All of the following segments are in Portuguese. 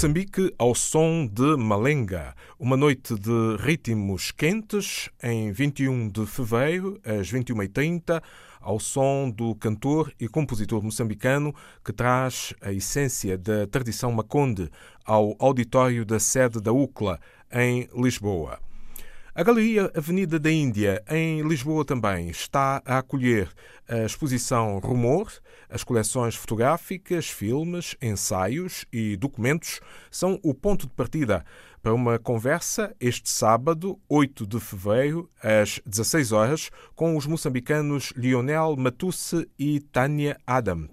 Moçambique ao som de Malenga, uma noite de ritmos quentes em 21 de fevereiro, às 21h30, ao som do cantor e compositor moçambicano que traz a essência da tradição maconde ao auditório da sede da UCLA, em Lisboa. A Galeria Avenida da Índia, em Lisboa também, está a acolher a exposição Rumor. As coleções fotográficas, filmes, ensaios e documentos são o ponto de partida para uma conversa este sábado, 8 de fevereiro, às 16 horas, com os moçambicanos Lionel Matusse e Tânia Adam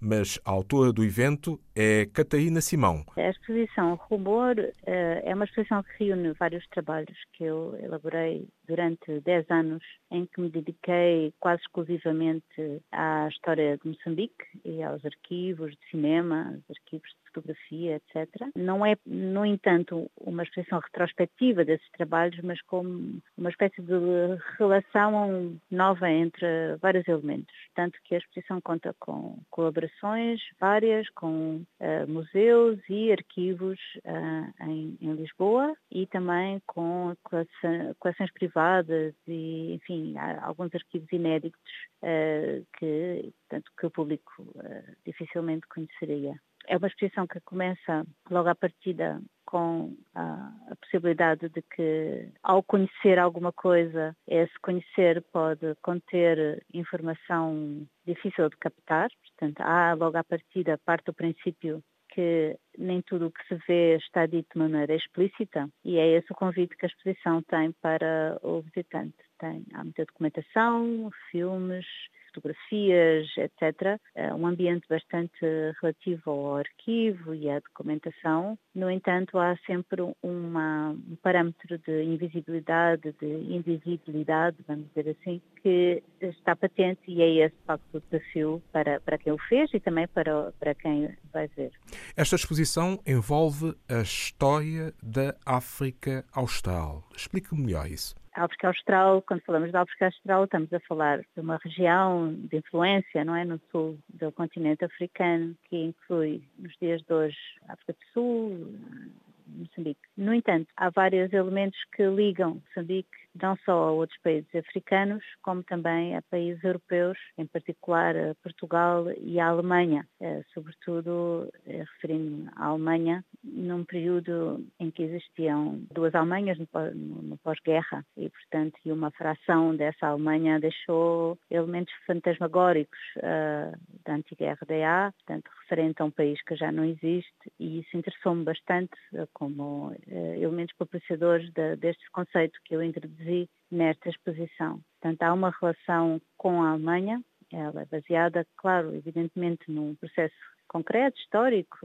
mas a autora do evento é Catarina Simão. A exposição Rumor eh, é uma exposição que reúne vários trabalhos que eu elaborei durante 10 anos, em que me dediquei quase exclusivamente à história de Moçambique e aos arquivos de cinema, aos arquivos de fotografia, etc. Não é, no entanto, uma exposição retrospectiva desses trabalhos, mas como uma espécie de relação nova entre vários elementos. Tanto que a exposição conta com colaborações várias com uh, museus e arquivos uh, em, em, Lisboa e também com coleções privadas e, enfim, alguns arquivos inéditos uh, que, tanto que o público dificilmente conheceria. É uma exposição que começa logo à partida com a, a, possibilidade de que, ao conhecer alguma coisa, esse conhecer pode conter informação difícil de captar. Portanto, há logo à partida parte do princípio que nem tudo o que se vê está dito de maneira explícita e é esse o convite que a exposição tem para o visitante. Tem, há muita documentação, filmes, fotografias, etc. É um ambiente bastante relativo ao arquivo e à documentação. No entanto, há sempre uma, um parâmetro de invisibilidade, de invisibilidade, vamos dizer assim, que está patente e é esse, de facto, o desafio para, para quem o fez e também para, para quem vai ver. Esta exposição envolve a história da África Austral. Explique-me melhor isso. África Austral, quando falamos da África Austral, estamos a falar de uma região de influência, não é, no sul do continente africano, que inclui nos dias de hoje África do Sul, Moçambique. No entanto, há vários elementos que ligam Moçambique não só a outros países africanos, como também a países europeus, em particular a Portugal e a Alemanha, eh, sobretudo eh, referindo-me à Alemanha, num período em que existiam duas Alemanhas no pós-guerra e, portanto, uma fração dessa Alemanha deixou elementos fantasmagóricos uh, da antiga RDA, portanto, referente a um país que já não existe e isso interessou-me bastante como uh, elementos propiciadores de, deste conceito que eu introduzi nesta exposição. Portanto, há uma relação com a Alemanha, ela é baseada, claro, evidentemente, num processo concreto, histórico,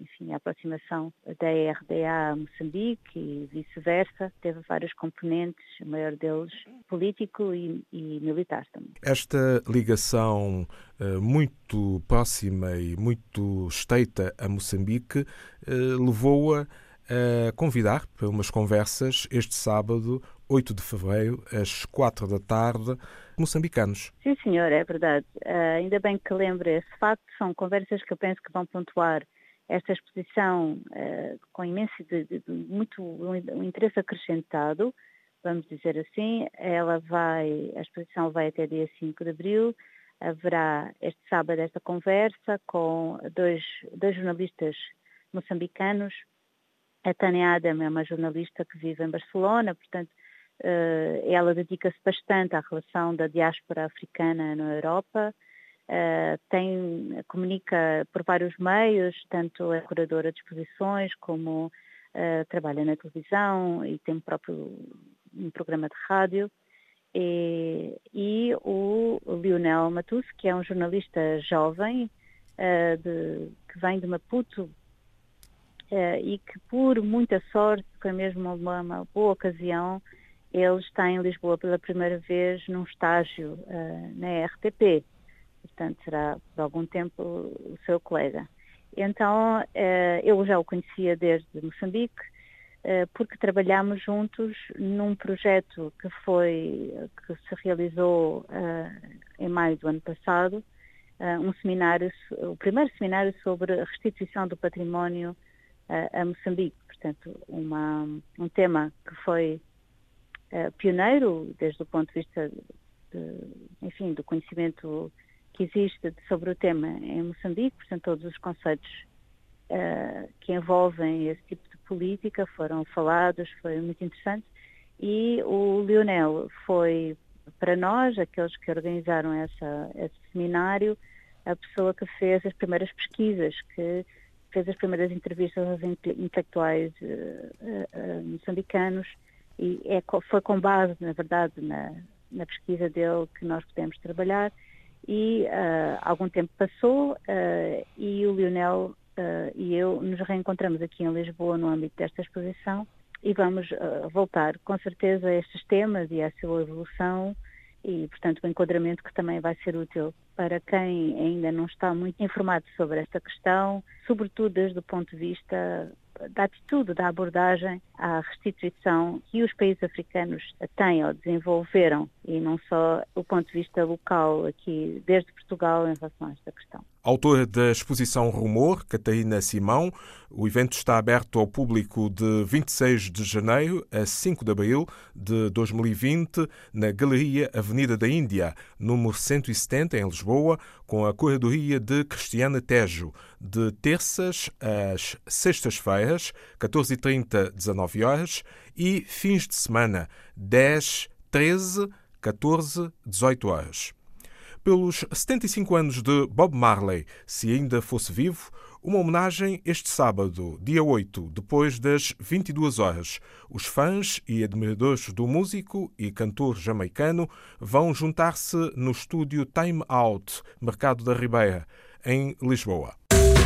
enfim, a aproximação da RDA a Moçambique e vice-versa, teve vários componentes, o maior deles político e, e militar também. Esta ligação uh, muito próxima e muito estreita a Moçambique uh, levou-a a convidar para umas conversas este sábado, 8 de fevereiro, às 4 da tarde, moçambicanos. Sim, senhor, é verdade. Uh, ainda bem que lembra esse facto. São conversas que eu penso que vão pontuar esta exposição uh, com imenso, de, de, muito um interesse acrescentado, vamos dizer assim. Ela vai, a exposição vai até dia 5 de abril. Haverá este sábado esta conversa com dois, dois jornalistas moçambicanos. A Tânia Adam é uma jornalista que vive em Barcelona, portanto, eh, ela dedica-se bastante à relação da diáspora africana na Europa, Uh, tem, comunica por vários meios, tanto é curadora de exposições como uh, trabalha na televisão e tem próprio um programa de rádio. E, e o Lionel Matus, que é um jornalista jovem de, que vem de Maputo e que por muita sorte, foi mesmo uma, uma boa ocasião, ele está em Lisboa pela primeira vez num estágio uh, na RTP, portanto será por algum tempo o seu colega. Então uh, eu já o conhecia desde Moçambique, porque trabalhámos juntos num projeto que foi que se realizou em maio do ano passado, um seminário, o primeiro seminário sobre restituição do património a, Moçambique. Portanto, uma, um tema que foi uh, pioneiro desde o ponto de vista, de, enfim, do conhecimento que existe sobre o tema em Moçambique. Portanto, todos os conceitos uh, que envolvem esse tipo de política foram falados, foi muito interessante. E o Lionel foi, para nós, aqueles que organizaram essa, esse seminário, a pessoa que fez as primeiras pesquisas, que fez as primeiras entrevistas aos intelectuais uh, uh, moçambicanos e é, foi com base, na verdade, na, na, pesquisa dele que nós pudemos trabalhar e uh, algum tempo passou e o Lionel e eu nos reencontramos aqui em Lisboa no âmbito desta exposição e vamos voltar com certeza a estes temas e a sua evolução e, portanto, o enquadramento que também vai ser útil para quem ainda não está muito informado sobre esta questão, sobretudo desde o ponto de vista da atitude, da abordagem à restituição que os países africanos têm ou desenvolveram e não só o ponto de vista local aqui desde Portugal em relação a esta questão. Autora da exposição Rumor, Catarina Simão, o evento está aberto ao público de 26 de janeiro a 5 de abril de 2020 na Galeria Avenida da Índia, número 170 em Lisboa, com a curadoria de Cristiana Tejo, de terças às sextas-feiras, 14h30, 19 horas, e fins de semana, 10, 13, 14, 18 horas. Pelos 75 anos de Bob Marley, se ainda fosse vivo, uma homenagem este sábado, dia 8, depois das 22 horas. Os fãs e admiradores do músico e cantor jamaicano vão juntar-se no estúdio Time Out, Mercado da Ribeira, em Lisboa.